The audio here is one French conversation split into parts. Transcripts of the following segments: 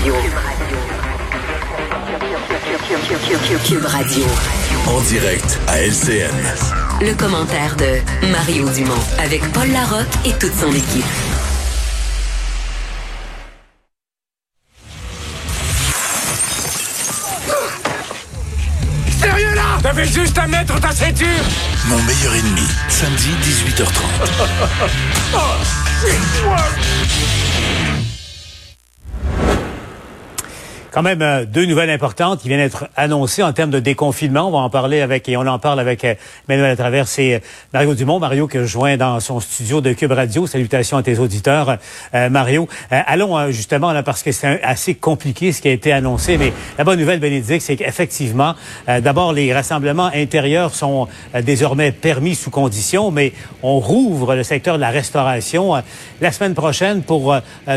Radio. Cube Radio. En direct à LCN. Le commentaire de Mario Dumont avec Paul Larocque et toute son équipe. Sérieux là? T'avais juste à mettre ta ceinture Mon meilleur ennemi, samedi 18h30. Quand même euh, deux nouvelles importantes qui viennent d'être annoncées en termes de déconfinement. On va en parler avec et on en parle avec euh, Emmanuel Travers et euh, Mario Dumont. Mario que je joins dans son studio de Cube Radio. Salutations à tes auditeurs, euh, Mario. Allons justement là parce que c'est assez compliqué ce qui a été annoncé. Mais la bonne nouvelle, Bénédicte, c'est qu'effectivement, d'abord les rassemblements intérieurs sont désormais permis sous condition, mais on rouvre le secteur de la restauration la semaine prochaine pour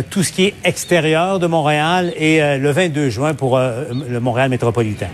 tout ce qui est extérieur de Montréal et le 22 juin pour euh, le Montréal métropolitain.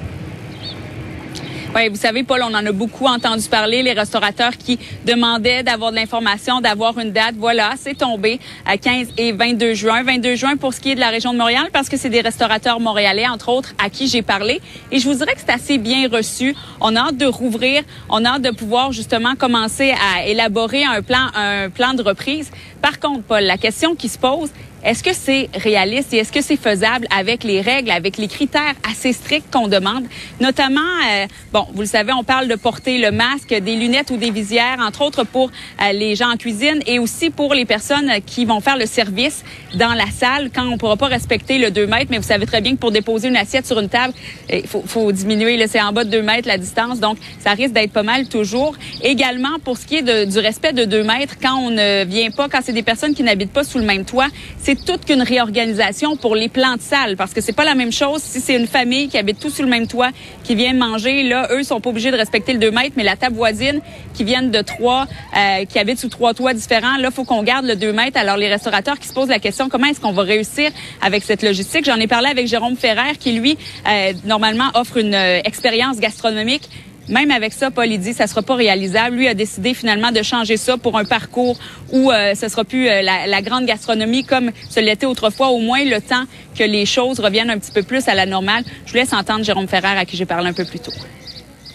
Oui, vous savez, Paul, on en a beaucoup entendu parler, les restaurateurs qui demandaient d'avoir de l'information, d'avoir une date. Voilà, c'est tombé à 15 et 22 juin. 22 juin pour ce qui est de la région de Montréal, parce que c'est des restaurateurs montréalais, entre autres, à qui j'ai parlé. Et je vous dirais que c'est assez bien reçu. On a hâte de rouvrir. On a hâte de pouvoir justement commencer à élaborer un plan, un plan de reprise. Par contre, Paul, la question qui se pose, est-ce que c'est réaliste et est-ce que c'est faisable avec les règles, avec les critères assez stricts qu'on demande? Notamment, euh, bon, vous le savez, on parle de porter le masque, des lunettes ou des visières, entre autres pour euh, les gens en cuisine et aussi pour les personnes qui vont faire le service dans la salle quand on pourra pas respecter le 2 mètres. Mais vous savez très bien que pour déposer une assiette sur une table, il faut, faut diminuer, c'est en bas de 2 mètres la distance. Donc, ça risque d'être pas mal toujours. Également, pour ce qui est du respect de 2 mètres, quand on ne vient pas, quand c'est des personnes qui n'habitent pas sous le même toit, c'est toute qu'une réorganisation pour les plans de salle parce que c'est pas la même chose si c'est une famille qui habite tous sous le même toit qui vient manger. Là, eux sont pas obligés de respecter le 2 mètres, mais la table voisine qui viennent de trois, euh, qui habitent sous trois toits différents, là, faut qu'on garde le 2 mètres. Alors, les restaurateurs qui se posent la question, comment est-ce qu'on va réussir avec cette logistique? J'en ai parlé avec Jérôme Ferrer qui, lui, euh, normalement offre une euh, expérience gastronomique même avec ça, Paul, il dit ça sera pas réalisable. Lui a décidé finalement de changer ça pour un parcours où euh, ce sera plus euh, la, la grande gastronomie comme ce l'était autrefois, au moins le temps que les choses reviennent un petit peu plus à la normale. Je vous laisse entendre Jérôme Ferrer à qui j'ai parlé un peu plus tôt.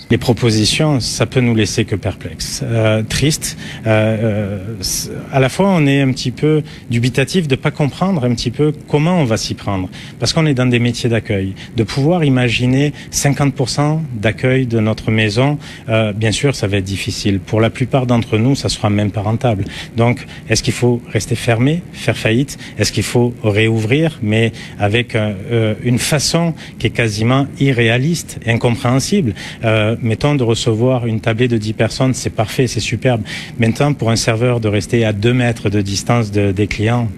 Les propositions, ça peut nous laisser que perplexes, euh, tristes. Euh, euh, à la fois, on est un petit peu dubitatif de pas comprendre un petit peu comment on va s'y prendre, parce qu'on est dans des métiers d'accueil. De pouvoir imaginer 50% d'accueil de notre maison, euh, bien sûr, ça va être difficile. Pour la plupart d'entre nous, ça sera même pas rentable. Donc, est-ce qu'il faut rester fermé, faire faillite? Est-ce qu'il faut réouvrir, mais avec euh, une façon qui est quasiment irréaliste, incompréhensible Mettons de recevoir une tablée de 10 personnes, c'est parfait, c'est superbe. Maintenant, pour un serveur de rester à 2 mètres de distance de- des clients,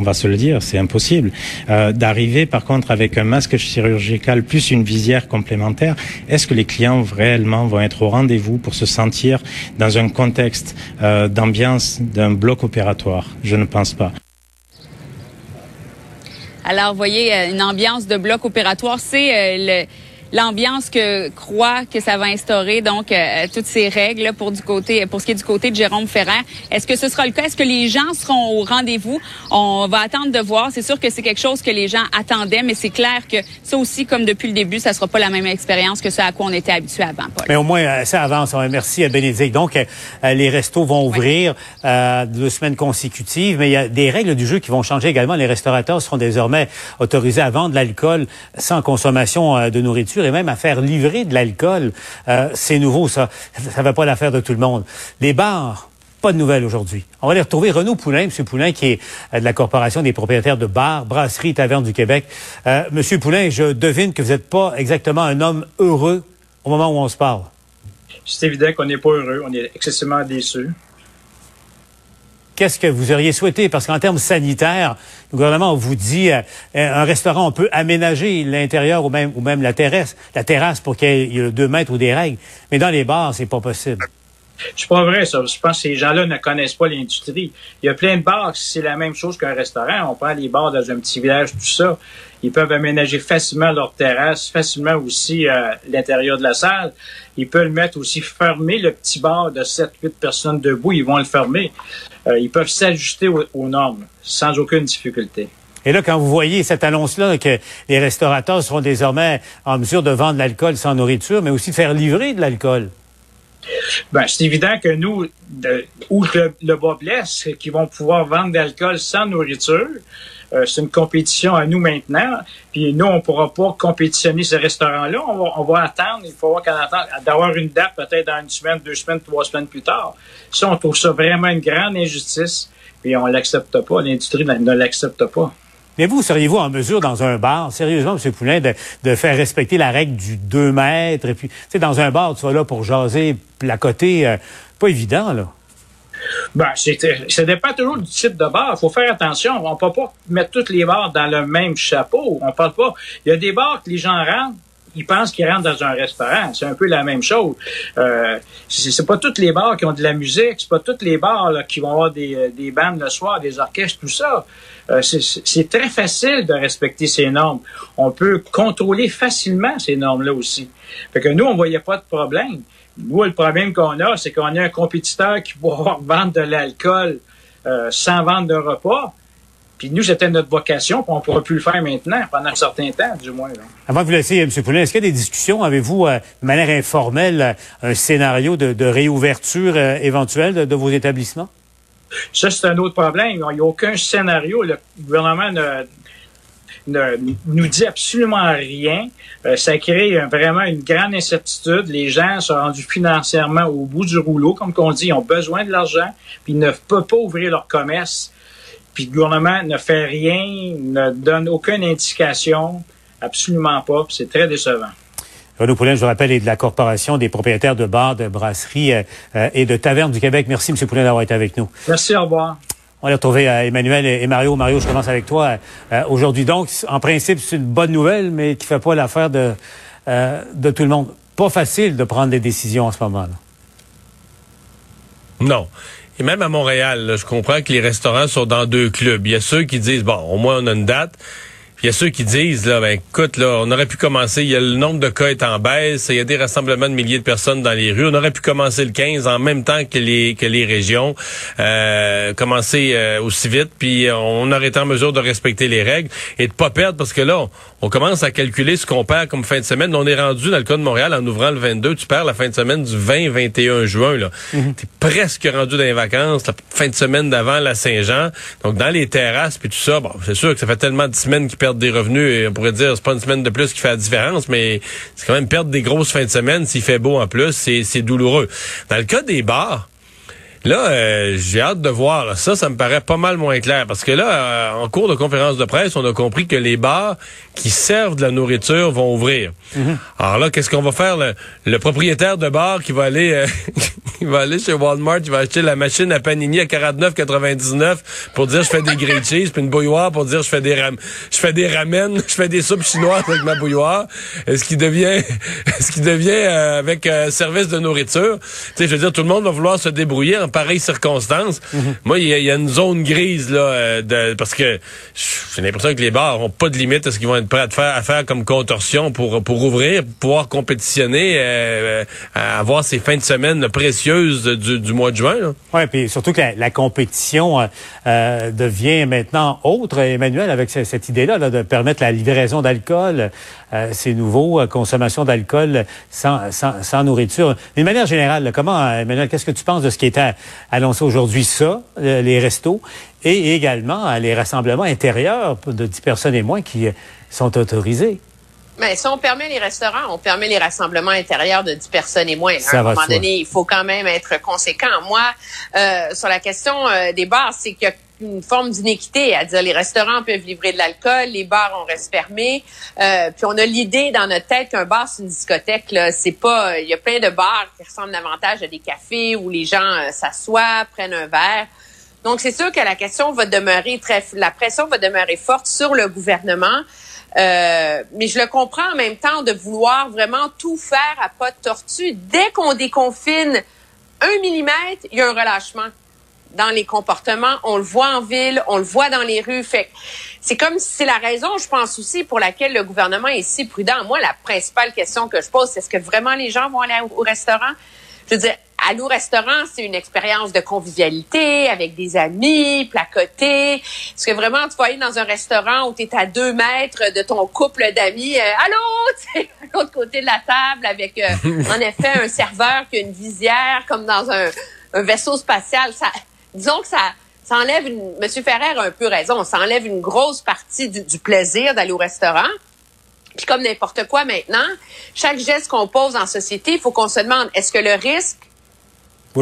on va se le dire, c'est impossible. Euh, D'arriver par contre avec un masque chirurgical plus une visière complémentaire, est-ce que les clients réellement vont être au rendez-vous pour se sentir dans un contexte euh, d'ambiance d'un bloc opératoire? Je ne pense pas. Alors, vous voyez, euh, une ambiance de bloc opératoire, c'est le l'ambiance que croit que ça va instaurer donc euh, toutes ces règles là, pour du côté pour ce qui est du côté de Jérôme Ferrer. Est-ce que ce sera le cas? Est-ce que les gens seront au rendez-vous? On va attendre de voir. C'est sûr que c'est quelque chose que les gens attendaient, mais c'est clair que ça aussi, comme depuis le début, ça sera pas la même expérience que ce à quoi on était habitué avant, Paul. Mais au moins, euh, ça avance. Merci à Bénédicte. Donc, euh, euh, les restos vont ouvrir euh, deux semaines consécutives, mais il y a des règles du jeu qui vont changer également. Les restaurateurs seront désormais autorisés à vendre de l'alcool sans consommation euh, de nourriture et même à faire livrer de l'alcool. Euh, C'est nouveau, ça. Ça ne va pas l'affaire de tout le monde. Les bars, pas de nouvelles aujourd'hui. On va aller retrouver Renaud Poulain, M. Poulain, qui est euh, de la Corporation des propriétaires de bars, brasseries, tavernes du Québec. Euh, Monsieur Poulain, je devine que vous n'êtes pas exactement un homme heureux au moment où on se parle. C'est évident qu'on n'est pas heureux, on est excessivement déçus. Qu'est-ce que vous auriez souhaité? Parce qu'en termes sanitaires, le gouvernement vous dit euh, un restaurant, on peut aménager l'intérieur ou même, la terrasse, la terrasse pour qu'il y ait il y ait deux mètres ou des règles. Mais dans les bars, c'est pas possible. C'est pas vrai, ça. Je pense que ces gens-là ne connaissent pas l'industrie. Il y a plein de bars, c'est la même chose qu'un restaurant. On prend les bars dans un petit village, tout ça. Ils peuvent aménager facilement leur terrasse, facilement aussi euh, l'intérieur de la salle. Ils peuvent mettre aussi fermer le petit bar de 7-8 personnes debout. Ils vont le fermer. Euh, ils peuvent s'ajuster aux, aux normes sans aucune difficulté. Et là, quand vous voyez cette annonce-là, que les restaurateurs seront désormais en mesure de vendre l'alcool sans nourriture, mais aussi de faire livrer de l'alcool. Ben, c'est évident que nous, où le, le bas blesse, c'est qu'ils vont pouvoir vendre de l'alcool sans nourriture. Euh, c'est une compétition à nous maintenant. Puis nous, on pourra pas compétitionner ces restaurants-là. On va, on va attendre. Il faut avoir d'avoir une date peut-être dans une semaine, deux semaines, trois semaines plus tard. Ça, on trouve ça vraiment une grande injustice. Puis on l'accepte pas. L'industrie ne l'accepte pas. Mais vous, seriez-vous en mesure, dans un bar, sérieusement, M. Poulain, de, de, faire respecter la règle du 2 mètres? Et puis, tu sais, dans un bar, tu vas là pour jaser, côté, euh, pas évident, là. Ben, ça dépend toujours du type de bar. Il faut faire attention. On ne peut pas mettre tous les bars dans le même chapeau. On parle pas. Il y a des bars que les gens rentrent, ils pensent qu'ils rentrent dans un restaurant. C'est un peu la même chose. Euh, c'est pas tous les bars qui ont de la musique. C'est pas tous les bars qui vont avoir des, des bandes le soir, des orchestres, tout ça. Euh, c'est très facile de respecter ces normes. On peut contrôler facilement ces normes-là aussi. Fait que nous, on voyait pas de problème. Nous, le problème qu'on a, c'est qu'on a un compétiteur qui va vendre de l'alcool euh, sans vendre de repas. Puis nous, c'était notre vocation, puis on ne pourra plus le faire maintenant, pendant un certain temps, du moins. Avant de vous laisser, M. Poulin, est-ce qu'il y a des discussions? Avez-vous, euh, de manière informelle, un scénario de, réouverture éventuelle de vos établissements? Ça, c'est un autre problème. Il n'y a aucun scénario. Le gouvernement ne, ne nous dit absolument rien. Euh, ça crée vraiment une grande incertitude. Les gens sont rendus financièrement au bout du rouleau, comme on dit, ils ont besoin de l'argent, puis ils ne peuvent pas ouvrir leur commerce. Puis le gouvernement ne fait rien, ne donne aucune indication, absolument pas, c'est très décevant. Renaud Poulin, je vous rappelle, est de la Corporation des propriétaires de bars, de brasseries euh, euh, et de tavernes du Québec. Merci, M. Poulin, d'avoir été avec nous. Merci, au revoir. On va retrouver euh, Emmanuel et Mario. Mario, je commence avec toi aujourd'hui. Donc, en principe, c'est une bonne nouvelle, mais qui fait pas l'affaire de, de tout le monde. Pas facile de prendre des décisions en ce moment-là. Non. Et même à Montréal, je comprends que les restaurants sont dans deux clubs. Il y a ceux qui disent, bon, au moins on a une date il y a ceux qui disent, là, ben, écoute, là, on aurait pu commencer, il y a le nombre de cas est en baisse, il y a des rassemblements de milliers de personnes dans les rues, on aurait pu commencer le 15 en même temps que les que les régions, euh, commencer euh, aussi vite, puis on aurait été en mesure de respecter les règles et de pas perdre, parce que là, on, commence à calculer ce qu'on perd comme fin de semaine. On est rendu, dans le cas de Montréal, en ouvrant le 22, tu perds la fin de semaine du 20-21 juin, là. Mhm. T'es presque rendu dans les vacances, la fin de semaine d'avant la Saint-Jean. Donc, dans les terrasses, puis tout ça, bon, c'est sûr que ça fait tellement de semaines qui perdre des revenus et on pourrait dire c'est pas une semaine de plus qui fait la différence, mais c'est quand même perdre des grosses fins de semaine s'il fait beau en plus, c'est douloureux. Dans le cas des bars, Là, euh, j'ai hâte de voir. Ça, ça me paraît pas mal moins clair. Parce que là, euh, en cours de conférence de presse, on a compris que les bars qui servent de la nourriture vont ouvrir. Mhm. Alors là, qu'est-ce qu'on va faire? Le, propriétaire de bar qui va aller euh, il va aller chez Walmart, il va acheter la machine à panini à 49,99 pour dire je fais des grilled cheese, puis une bouilloire pour dire je fais des ram je fais des ramen, je fais des soupes chinoises avec ma bouilloire. Est-ce qu'il devient est-ce qu'il devient avec service de nourriture? Tu sais, je veux dire, tout le monde va vouloir se débrouiller en pareilles circonstances. Mhm. Moi, il y, a une zone grise là, euh, de, parce que j'ai l'impression que les bars ont pas de limite à ce qu'ils vont être prêts à faire, à faire comme contorsion pour pour ouvrir, pour pouvoir compétitionner, euh, euh avoir ces fins de semaine précieuses du, du mois de juin. Oui, puis surtout que la, compétition euh, devient maintenant autre, Emmanuel, avec cette, idée-là de permettre la livraison d'alcool, c'est nouveau, consommation d'alcool sans, sans, sans, nourriture. D'une manière générale, comment, Emmanuel, qu'est-ce que tu penses de ce qui était annoncer aujourd'hui ça, euh, les restos, et également les rassemblements intérieurs de 10 personnes et moins qui euh, sont autorisés? Mais si on permet les restaurants, on permet les rassemblements intérieurs de 10 personnes et moins. à un moment donné, il faut quand même être conséquent. Moi, euh, sur la question des bars, c'est qu'il y a une forme d'inéquité, à dire les restaurants peuvent livrer de l'alcool, les bars on reste fermés, euh, puis on a l'idée dans notre tête qu'un bar c'est une discothèque là, c'est pas, il y a plein de bars qui ressemblent davantage à des cafés où les gens euh, s'assoient, prennent un verre. Donc c'est sûr que la question va demeurer très, la pression va demeurer forte sur le gouvernement. Euh, mais je le comprends en même temps de vouloir vraiment tout faire à pas de tortue. Dès qu'on déconfine un millimètre, il y a un relâchement dans les comportements. On le voit en ville, on le voit dans les rues. Fait c'est comme c'est la raison, je pense aussi, pour laquelle le gouvernement est si prudent. Moi, la principale question que je pose, c'est est-ce que vraiment les gens vont aller au restaurant? Je veux dire, Allô restaurant, c'est une expérience de convivialité avec des amis, placoter. Est-ce que vraiment tu vas aller dans un restaurant où tu es à deux mètres de ton couple d'amis, euh, allô, à l'autre côté de la table avec euh, en effet un serveur qui a une visière comme dans un, vaisseau spatial. Ça, disons que ça, ça enlève une, Monsieur Ferrer a un peu raison, ça enlève une grosse partie du, du plaisir d'aller au restaurant. Puis comme n'importe quoi maintenant, chaque geste qu'on pose en société, il faut qu'on se demande est-ce que le risque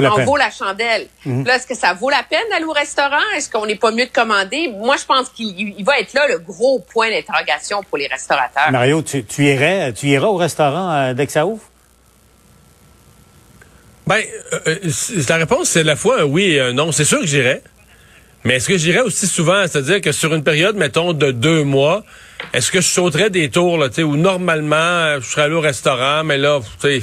en vaut la chandelle? Mhm. Là, est-ce que ça vaut la peine d'aller au restaurant? Est-ce qu'on n'est pas mieux de commander? Moi, je pense qu'il va être là le gros point d'interrogation pour les restaurateurs. Mario, tu, irais, tu iras au restaurant euh, dès que ça ouvre? Ben, euh, euh, la réponse, c'est la fois un oui et un non. C'est sûr que j'irais. Mais est-ce que j'irais aussi souvent? C'est-à-dire que sur une période, mettons, de deux mois, est-ce que je sauterais des tours, là, tu sais, où normalement, je serais allé au restaurant, mais là, tu sais,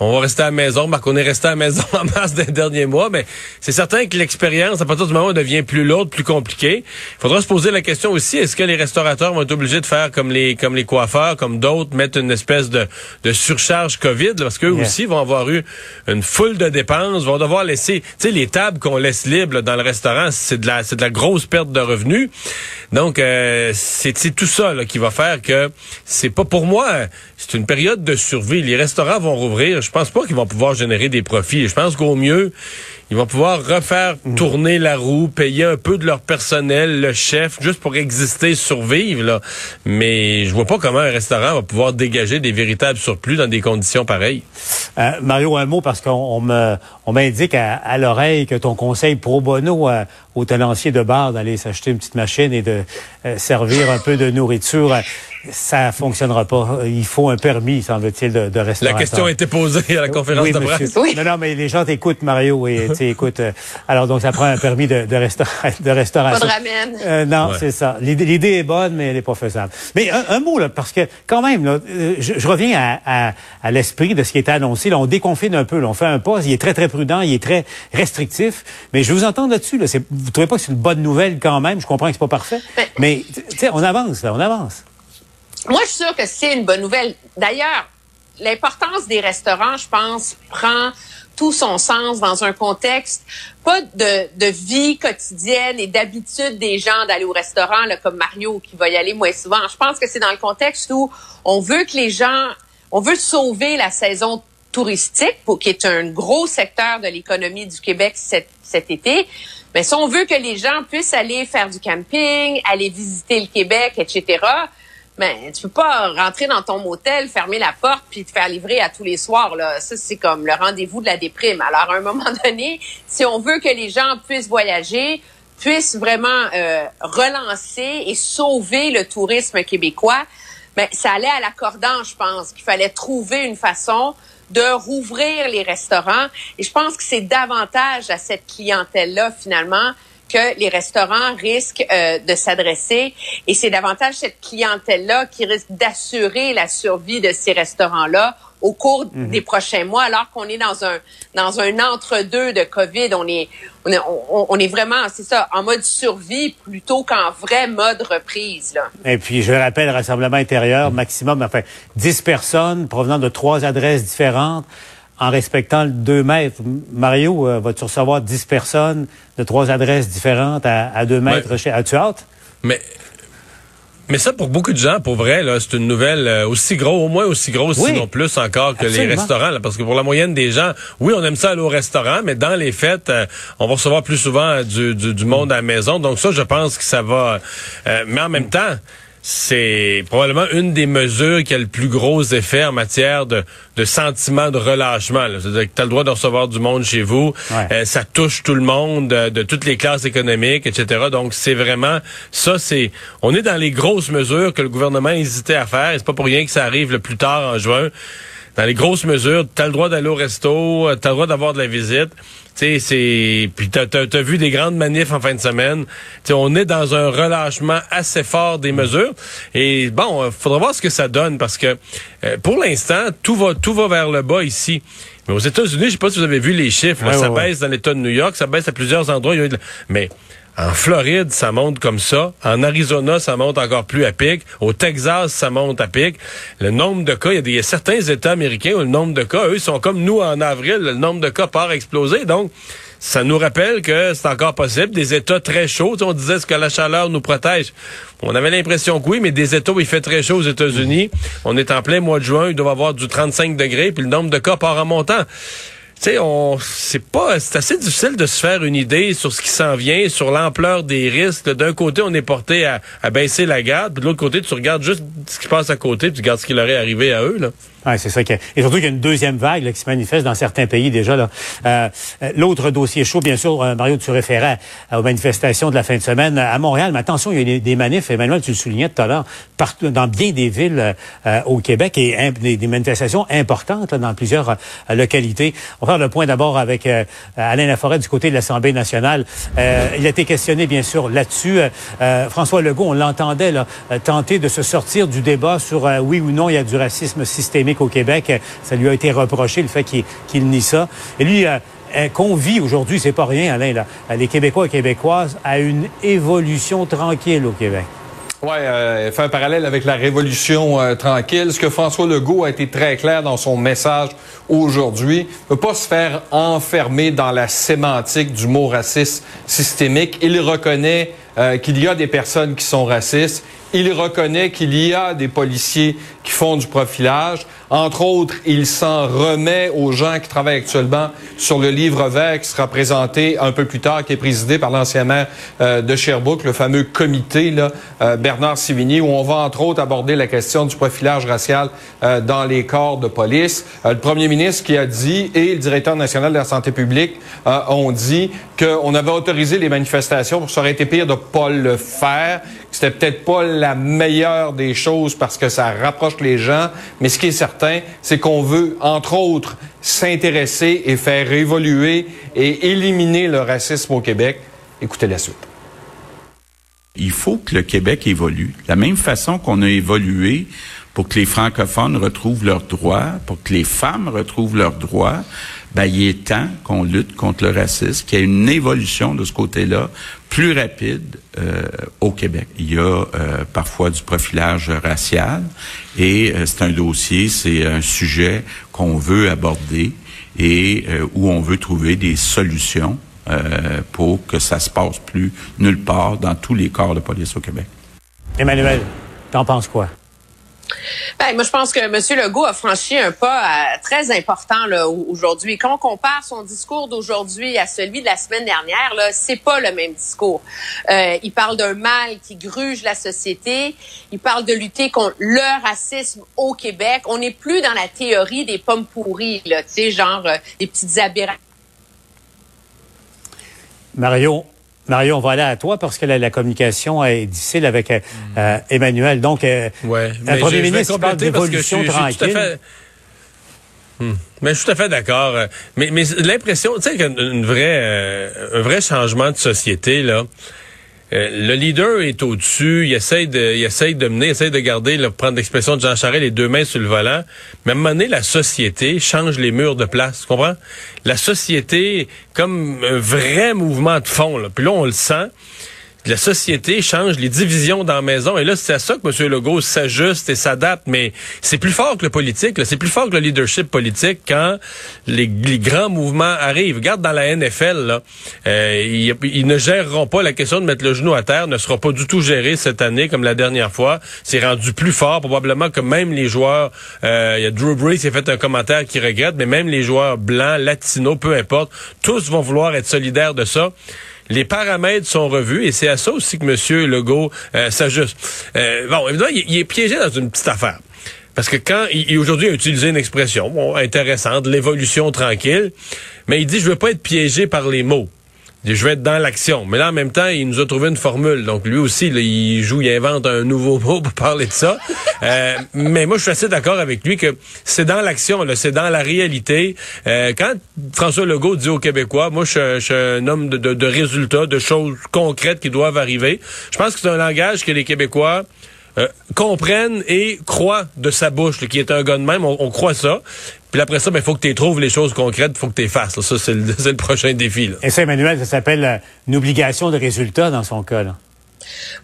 on va rester à la maison. Marc, on est resté à la maison en mars des derniers mois, mais c'est certain que l'expérience, à partir du moment où elle devient plus lourde, plus compliquée, il faudra se poser la question aussi, est-ce que les restaurateurs vont être obligés de faire comme les comme les coiffeurs, comme d'autres, mettre une espèce de, de surcharge COVID, parce qu'eux aussi vont avoir eu une foule de dépenses, vont devoir laisser, tu sais, les tables qu'on laisse libres dans le restaurant, c'est de la c'est de la grosse perte de revenus. Donc, euh, c'est tout ça là, qui va faire que c'est pas pour moi, c'est une période de survie. Les restaurants vont rouvrir je pense pas qu'ils vont pouvoir générer des profits. Je pense qu'au mieux, ils vont pouvoir refaire mhm. tourner la roue, payer un peu de leur personnel, le chef, juste pour exister, survivre. Là. Mais je vois pas comment un restaurant va pouvoir dégager des véritables surplus dans des conditions pareilles. Euh, Mario, un mot parce qu'on me on m'indique à, l'oreille que ton conseil pro bono euh, aux tenanciers de bar d'aller s'acheter une petite machine et de euh, servir un peu de nourriture ça fonctionnera pas. Il faut un permis, semble-t-il, de, de restaurateur. La question a été posée à la conférence de presse. Oui. Non, non, mais les gens t'écoutent, Mario, et tu écoutes. Euh, alors, donc, ça prend un permis de, de, de restauration. Pas de ramène. Euh, non, c'est ça. L'idée est bonne, mais elle n'est pas faisable. Mais un, mot, là, parce que quand même, là, euh, je, reviens à, à, à l'esprit de ce qui est annoncé. Là, on déconfine un peu. Là, on fait un pas. Il est très, très prudent. Il est très restrictif. Mais je vous entends là-dessus. Là, vous trouvez pas que c'est une bonne nouvelle quand même? Je comprends que c'est pas parfait. Mais, tu sais, on avance, là, on avance. Moi, je suis sûre que c'est une bonne nouvelle. D'ailleurs, l'importance des restaurants, je pense, prend tout son sens dans un contexte pas de, de vie quotidienne et d'habitude des gens d'aller au restaurant là, comme Mario qui va y aller moins souvent. Je pense que c'est dans le contexte où on veut que les gens, on veut sauver la saison touristique, qui est un gros secteur de l'économie du Québec cet, cet été. Mais si on veut que les gens puissent aller faire du camping, aller visiter le Québec, etc., ben, tu peux pas rentrer dans ton motel, fermer la porte puis te faire livrer à tous les soirs là. Ça c'est comme le rendez-vous de la déprime. Alors à un moment donné, si on veut que les gens puissent voyager, puissent vraiment euh, relancer et sauver le tourisme québécois, ben ça allait à l'accordant, je pense qu'il fallait trouver une façon de rouvrir les restaurants et je pense que c'est davantage à cette clientèle là finalement que les restaurants risquent euh, de s'adresser. Et c'est davantage cette clientèle-là qui risque d'assurer la survie de ces restaurants-là au cours mhm. des prochains mois, alors qu'on est dans un dans un entre-deux de Covid. On est on est, on, est vraiment, c'est ça, en mode survie plutôt qu'en vrai mode reprise. Là. Et puis, je rappelle, rassemblement intérieur, maximum, enfin, 10 personnes provenant de trois adresses différentes en respectant le 2 mètres. Mario, euh, vas-tu recevoir 10 personnes de trois adresses différentes à, à 2 mètres chez As-tu hâte? Mais mais ça, pour beaucoup de gens, pour vrai, là, c'est une nouvelle euh, aussi gros, au moins aussi grosse, sinon plus encore que les restaurants. Là, parce que pour la moyenne des gens, oui, on aime ça aller au restaurant, mais dans les fêtes, euh, on va recevoir plus souvent du, du, du, monde à la maison. Donc ça, je pense que ça va. mais en même temps, c'est probablement une des mesures qui a le plus gros effet en matière de, de sentiment de relâchement. C'est-à-dire que tu as le droit de recevoir du monde chez vous. Euh, ça touche tout le monde, euh, de, toutes les classes économiques, etc. Donc, c'est vraiment... Ça, c'est... On est dans les grosses mesures que le gouvernement hésitait à faire. C'est pas pour rien que ça arrive le plus tard en juin. Dans les grosses mesures, tu as le droit d'aller au resto, tu as le droit d'avoir de la visite c'est puis t'as as, vu des grandes manifs en fin de semaine. T'sais, on est dans un relâchement assez fort des mesures et bon, il faudra voir ce que ça donne parce que euh, pour l'instant tout va tout va vers le bas ici. Mais aux États-Unis, je sais pas si vous avez vu les chiffres. ça baisse dans l'État de New York, ça baisse à plusieurs endroits. Mais En Floride, ça monte comme ça. En Arizona, ça monte encore plus à pic. Au Texas, ça monte à pic. Le nombre de cas, il y, a certains États américains où le nombre de cas, eux, sont comme nous en avril. Le nombre de cas part exploser. Donc, ça nous rappelle que c'est encore possible. Des États très chauds. on disait ce que la chaleur nous protège. On avait l'impression que oui, mais des États où il fait très chaud aux États-Unis, on est en plein mois de juin, il doit avoir du 35 degrés, puis le nombre de cas part en montant sais, on, c'est pas, c'est assez difficile de se faire une idée sur ce qui s'en vient, sur l'ampleur des risques. D'un côté, on est porté à, à baisser la garde, puis de l'autre côté, tu regardes juste ce qui se passe à côté, puis tu regardes ce qui leur est arrivé à eux, là. C'est ça. Et surtout qu'il y a une deuxième vague là, qui se manifeste dans certains pays déjà. Là. Euh, euh L'autre dossier chaud, bien sûr, euh, Mario, tu référais aux manifestations de la fin de semaine à Montréal. Mais attention, il y a des, des manifs, Emmanuel, tu le soulignais tout à l'heure, partout dans bien des villes euh, au Québec et des, manifestations importantes là, dans plusieurs localités. On va faire le point d'abord avec Alain Laforêt du côté de l'Assemblée nationale. il a été questionné, bien sûr, là-dessus. François Legault, on l'entendait tenter de se sortir du débat sur oui ou non il y a du racisme systémique au Québec. Ça lui a été reproché, le fait qu'il nie ça. Et lui, euh, qu'on vit aujourd'hui, c'est pas rien, Alain, là, les Québécois et Québécoises, à une évolution tranquille au Québec. Oui, euh, fait un parallèle avec la révolution euh, tranquille. Ce que François Legault a été très clair dans son message aujourd'hui, ne peut pas se faire enfermer dans la sémantique du mot raciste systémique. Il reconnaît euh, qu'il y a des personnes qui sont racistes. Il reconnaît qu'il y a des policiers qui font du profilage. Entre autres, il s'en remet aux gens qui travaillent actuellement sur le livre vert qui sera présenté un peu plus tard, qui est présidé par l'ancien maire euh, de Sherbrooke, le fameux comité là, euh, Bernard Sivigny, où on va entre autres aborder la question du profilage racial euh, dans les corps de police. le premier ministre qui a dit et le directeur national de la santé publique ont dit qu'on avait autorisé les manifestations, pour ça aurait été pire de pas le faire, c'était peut-être pas la meilleure des choses parce que ça rapproche les gens, mais ce qui est certain, c'est qu'on veut, entre autres, s'intéresser et faire évoluer et éliminer le racisme au Québec. Écoutez la suite. Il faut que le Québec évolue. La même façon qu'on a évolué pour que les francophones retrouvent leurs droits, pour que les femmes retrouvent leurs droits, ben, il est temps qu'on lutte contre le racisme, qu'il y ait une évolution de ce côté-là plus rapide euh, au Québec. Il y a euh, parfois du profilage racial et euh, c'est un dossier, c'est un sujet qu'on veut aborder et où on veut trouver des solutions pour que ça se passe plus nulle part dans tous les corps de police au Québec. Emmanuel, t'en penses quoi? Ben, moi, je pense que M. Legault a franchi un pas euh, très important aujourd'hui. Quand on compare son discours d'aujourd'hui à celui de la semaine dernière, là, c'est pas le même discours. Euh, il parle d'un mal qui gruge la société. Il parle de lutter contre le racisme au Québec. On n'est plus dans la théorie des pommes pourries, tu sais, genre euh, des petites aberrations. Mario, Mario, on va aller à toi parce que la, communication est difficile avec euh, euh, Emmanuel. Donc, euh, ouais, un premier ministre parle d'évolution tranquille. Hmm. Mais je suis tout à fait d'accord. Mais, mais l'impression, tu sais, qu'un un vrai changement de société, là, euh, le leader est au-dessus, il essaye de, il essaye de mener, il essaye de garder, là, prendre l'expression de Jean Charest, les deux mains sur le volant. Mais à un moment donné, la société change les murs de place, tu comprends? La société, comme un vrai mouvement de fond, là. Puis là, on le sent la société change les divisions dans la maison. Et là, c'est à ça que M. Legault s'ajuste et s'adapte. Mais c'est plus fort que le politique. C'est plus fort que le leadership politique quand les, grands mouvements arrivent. Regarde dans la NFL, euh, ils, ne géreront pas la question de mettre le genou à terre, ne sera pas du tout géré cette année comme la dernière fois. C'est rendu plus fort, probablement que même les joueurs, euh, il y a Drew Brees qui a fait un commentaire qui regrette, mais même les joueurs blancs, latinos, peu importe, tous vont vouloir être solidaires de ça les paramètres sont revus et c'est à ça aussi que M. Legault euh, s'ajuste. Euh, bon, évidemment, il, est piégé dans une petite affaire. Parce que quand il, aujourd'hui a utilisé une expression bon, intéressante, l'évolution tranquille, mais il dit je veux pas être piégé par les mots je vais être dans l'action. Mais là, en même temps, il nous a trouvé une formule. Donc, lui aussi, il joue, il invente un nouveau mot pour parler de ça. Euh, mais moi, je suis assez d'accord avec lui que c'est dans l'action, c'est dans la réalité. Euh, quand François Legault dit aux Québécois, moi, je, suis un homme de, de, résultats, de choses concrètes qui doivent arriver, je pense que c'est un langage que les Québécois euh, comprennent et croient de sa bouche, qui est un gars de même, on, croit ça. Puis après ça, il ben, faut que tu trouves les choses concrètes, il faut que tu les fasses. Ça, c'est le, prochain défi. Et ça, Emmanuel, ça s'appelle euh, une obligation de résultat dans son cas. Là.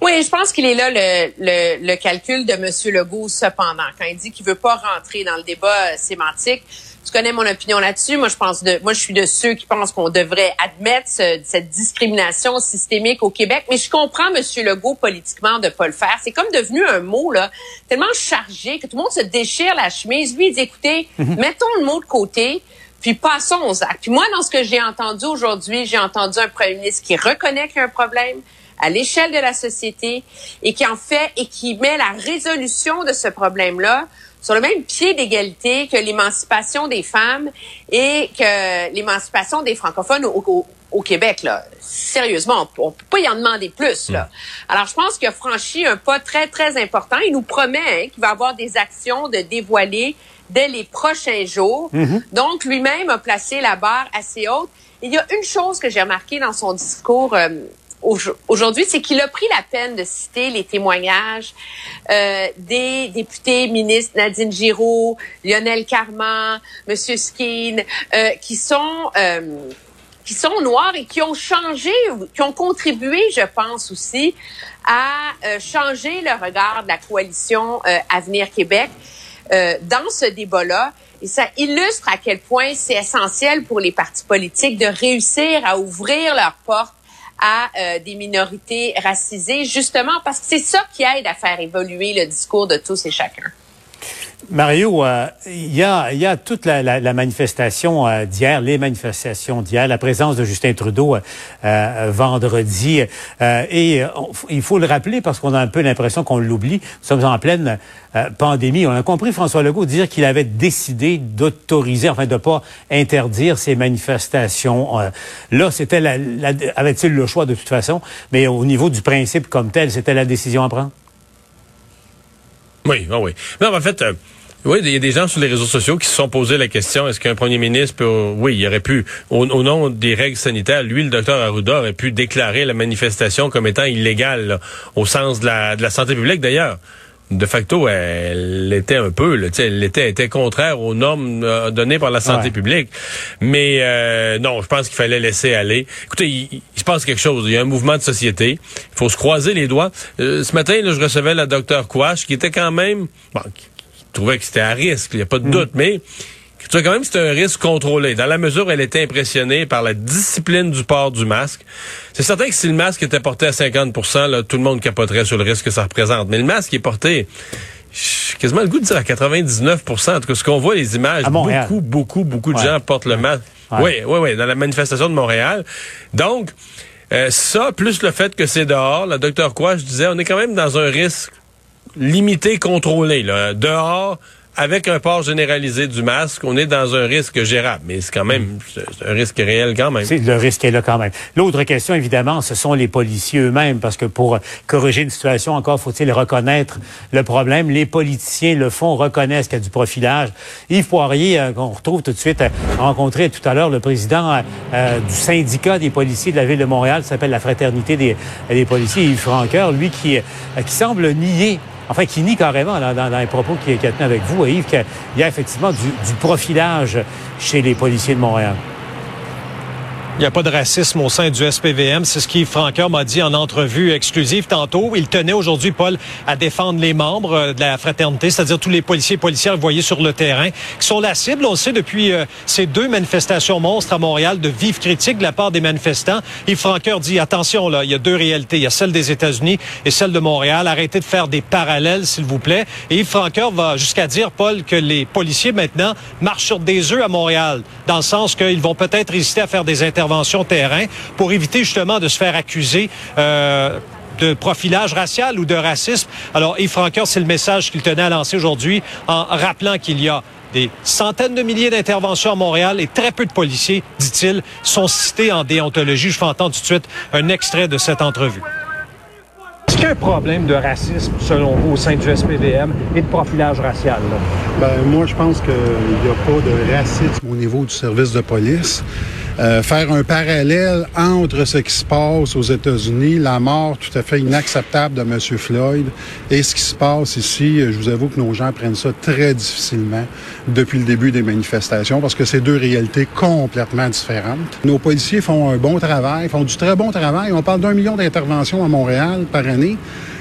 Oui, je pense qu'il est là le, le, le, calcul de M. Legault, cependant, quand il dit qu'il veut pas rentrer dans le débat euh, sémantique. Tu connais mon opinion là-dessus. Moi, je pense de, moi, je suis de ceux qui pensent qu'on devrait admettre cette discrimination systémique au Québec. Mais je comprends M. Legault politiquement de pas le faire. C'est comme devenu un mot là tellement chargé que tout le monde se déchire la chemise. Lui, il dit écoutez, mhm. mettons le mot de côté. Puis passons aux actes. Puis moi, dans ce que j'ai entendu aujourd'hui, j'ai entendu un premier ministre qui reconnaît qu'il y a un problème, à l'échelle de la société et qui en fait et qui met la résolution de ce problème-là sur le même pied d'égalité que l'émancipation des femmes et que l'émancipation des francophones au, au, Québec. Là. Sérieusement, on, ne peut pas y en demander plus. Là. Mm. Alors, je pense qu'il a franchi un pas très, très important. Il nous promet hein, qu'il va avoir des actions de dévoiler dès les prochains jours. Mm-hmm. Donc, lui-même a placé la barre assez haute. Il y a une chose que j'ai remarqué dans son discours euh, aujourd'hui, c'est qu'il a pris la peine de citer les témoignages euh, des députés ministres Nadine Giraud, Lionel Carman, Monsieur Skeen, euh, qui sont euh, qui sont noirs et qui ont changé, qui ont contribué, je pense aussi, à changer le regard de la coalition Avenir Québec dans ce débat-là. Et ça illustre à quel point c'est essentiel pour les partis politiques de réussir à ouvrir leurs portes à euh, des minorités racisées, justement parce que c'est ça qui aide à faire évoluer le discours de tous et chacun. Mario, euh, il y, a, toute la, la, la manifestation euh, d'hier, les manifestations d'hier, la présence de Justin Trudeau euh, vendredi. et il faut le rappeler parce qu'on a un peu l'impression qu'on l'oublie. Nous sommes en pleine pandémie. On a compris François Legault dire qu'il avait décidé d'autoriser, enfin de pas interdire ces manifestations. là, c'était la, avait-il le choix de toute façon, mais au niveau du principe comme tel, c'était la décision à prendre? Oui, ah oui. Non, en fait, euh, oui, il y a des gens sur les réseaux sociaux qui se sont posé la question est-ce qu'un premier ministre peut. Oui, il aurait pu, au, nom des règles sanitaires, lui, le docteur Arruda, aurait pu déclarer la manifestation comme étant illégale, au sens de la, de la santé publique d'ailleurs de facto, elle était un peu, là, elle était, était contraire aux normes euh, données par la santé publique. Mais euh, non, je pense qu'il fallait laisser aller. Écoutez, il, se passe quelque chose. Il y a un mouvement de société. Il faut se croiser les doigts. Euh, ce matin, là, je recevais la docteur Quash, qui était quand même, bon, qui, trouvait que c'était à risque. Il n'y a pas de mm. doute, mais tu quand même, c'est un risque contrôlé. Dans la mesure où elle était impressionnée par la discipline du port du masque. C'est certain que si le masque était porté à 50% là, tout le monde capoterait sur le risque que ça représente. Mais le masque est porté quasiment le goût de dire à 99% En tout cas, ce qu'on voit, les images, beaucoup, beaucoup, beaucoup de gens portent le masque. Oui, oui, oui, dans la manifestation de Montréal. Donc, euh, ça, plus le fait que c'est dehors, le docteur Quoi, je disais, on est quand même dans un risque limité, contrôlé. Là. Dehors, avec un port généralisé du masque, on est dans un risque gérable. Mais c'est quand même un risque réel quand même. Le risque est là quand même. L'autre question, évidemment, ce sont les policiers eux-mêmes, parce que pour corriger une situation, encore faut-il reconnaître le problème. Les politiciens le font, reconnaissent qu'il y a du profilage. Yves Poirier, euh, qu'on retrouve tout de suite, a rencontré tout à l'heure le président euh, du syndicat des policiers de la ville de Montréal, qui s'appelle la Fraternité des, des policiers, Yves Franqueur, lui qui, euh, qui semble nier enfin qui nie carrément dans, les propos qu'il a tenus avec vous, Yves, qu'il y a effectivement du profilage chez les policiers de Montréal. Il n'y a pas de racisme au sein du SPVM. C'est ce qu'Yves Francoeur m'a dit en entrevue exclusive tantôt. Il tenait aujourd'hui, Paul, à défendre les membres euh, de la fraternité, c'est-à-dire tous les policiers et policières voyés sur le terrain, qui sont la cible, on le sait, depuis euh, ces deux manifestations monstres à Montréal, de vives critiques de la part des manifestants. Yves Francoeur dit, attention, là, il y a deux réalités. Il y a celle des États-Unis et celle de Montréal. Arrêtez de faire des parallèles, s'il vous plaît. Et Yves Francoeur va jusqu'à dire, Paul, que les policiers, maintenant, marchent sur des œufs à Montréal, dans le sens qu'ils vont peut-être hésiter à faire des interventions intervention terrain pour éviter justement de se faire accuser euh, de profilage racial ou de racisme. Alors, Yves Francoeur, c'est le message qu'il tenait à lancer aujourd'hui en rappelant qu'il y a des centaines de milliers d'interventions à Montréal et très peu de policiers, dit-il, sont cités en déontologie. Je fais entendre tout de suite un extrait de cette entrevue. Est-ce qu'il y a un problème de racisme, selon vous, au sein du SPVM et de profilage racial? Ben, moi, je pense qu'il n'y a pas de racisme au niveau du service de police. Euh, faire un parallèle entre ce qui se passe aux États-Unis, la mort tout à fait inacceptable de M. Floyd, et ce qui se passe ici, je vous avoue que nos gens prennent ça très difficilement depuis le début des manifestations parce que c'est deux réalités complètement différentes. Nos policiers font un bon travail, font du très bon travail. On parle d'un million d'interventions à Montréal par année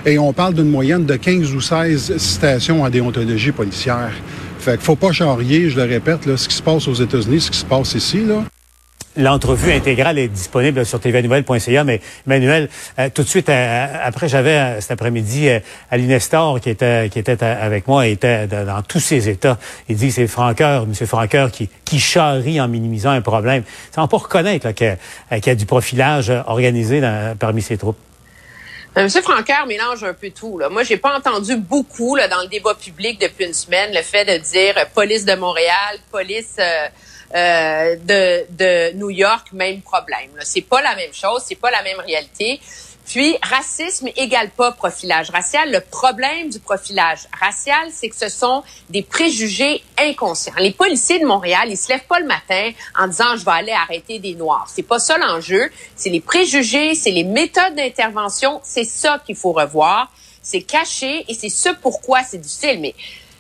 et on parle d'une moyenne de 15 ou 16 citations en déontologie policière. Fait qu'il faut pas charrier, je le répète, là, ce qui se passe aux États-Unis, ce qui se passe ici, là. L'entrevue intégrale est disponible sur tvnouvelle.ca, mais Emmanuel, euh, tout de suite euh, après, j'avais euh, cet après-midi Ali Nestor qui était qui était avec moi, était dans tous ses états. Il dit c'est Franqueur, M. Franqueur qui qui charrie en minimisant un problème. Ça pas reconnaître qu'il y, a du profilage organisé parmi ses troupes. M. Franqueur mélange un peu tout. Là. Moi, j'ai pas entendu beaucoup dans le débat public depuis une semaine le fait de dire police de Montréal, police euh, de, de New York, même problème. C'est pas la même chose, c'est pas la même réalité. Puis, racisme égale pas profilage racial. Le problème du profilage racial, c'est que ce sont des préjugés inconscients. Les policiers de Montréal, ils se lèvent pas le matin en disant je vais aller arrêter des noirs. C'est pas ça l'enjeu. C'est les préjugés, c'est les méthodes d'intervention. C'est ça qu'il faut revoir. C'est caché et c'est ce pourquoi c'est difficile. Mais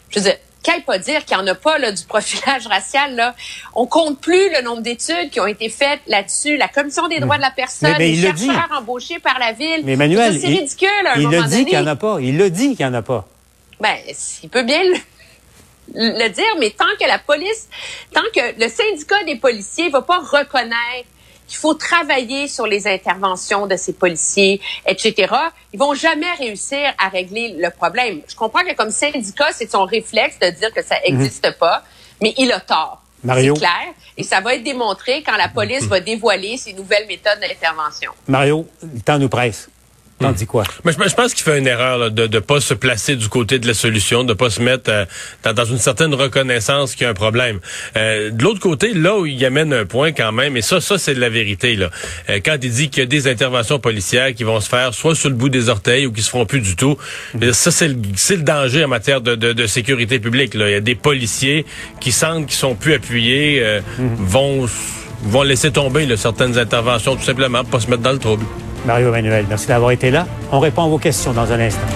je veux dire, qu'elle pas dire qu'il n'y en a pas là, du profilage racial. Là. On compte plus le nombre d'études qui ont été faites là-dessus. La Commission des droits de la personne, les chercheurs embauchés par la ville. Mais Emmanuel, c'est ridicule à un il le dit qu'il n'y en a pas. Il le dit qu'il n'y en a pas. Ben, il peut bien le, le dire, mais tant que la police, tant que le syndicat des policiers va pas reconnaître qu'il faut travailler sur les interventions de ces policiers, etc., ils vont jamais réussir à régler le problème. Je comprends que comme syndicat, c'est son réflexe de dire que ça n'existe mhm. pas, mais il a tort. C'est clair. Et ça va être démontré quand la police mhm. va dévoiler ses nouvelles méthodes d'intervention. Mario, le temps nous presse. T'en dis quoi? Mais je, pense qu'il fait une erreur de ne pas se placer du côté de la solution, de pas se mettre euh, dans, une certaine reconnaissance qu'il y a un problème. Euh, de l'autre côté, là où il amène un point quand même, et ça, ça c'est de la vérité, là. Euh, quand il dit qu'il y a des interventions policières qui vont se faire soit sur le bout des orteils ou qui se feront plus du tout, ça, c'est le, le, danger en matière de, de, sécurité publique. Là. Il y a des policiers qui sentent qu'ils sont plus appuyés, mm-hmm. vont vont laisser tomber certaines interventions tout simplement pour pas se mettre dans le trouble. Mario Manuel, merci d'avoir été là. On répond à vos questions dans un instant.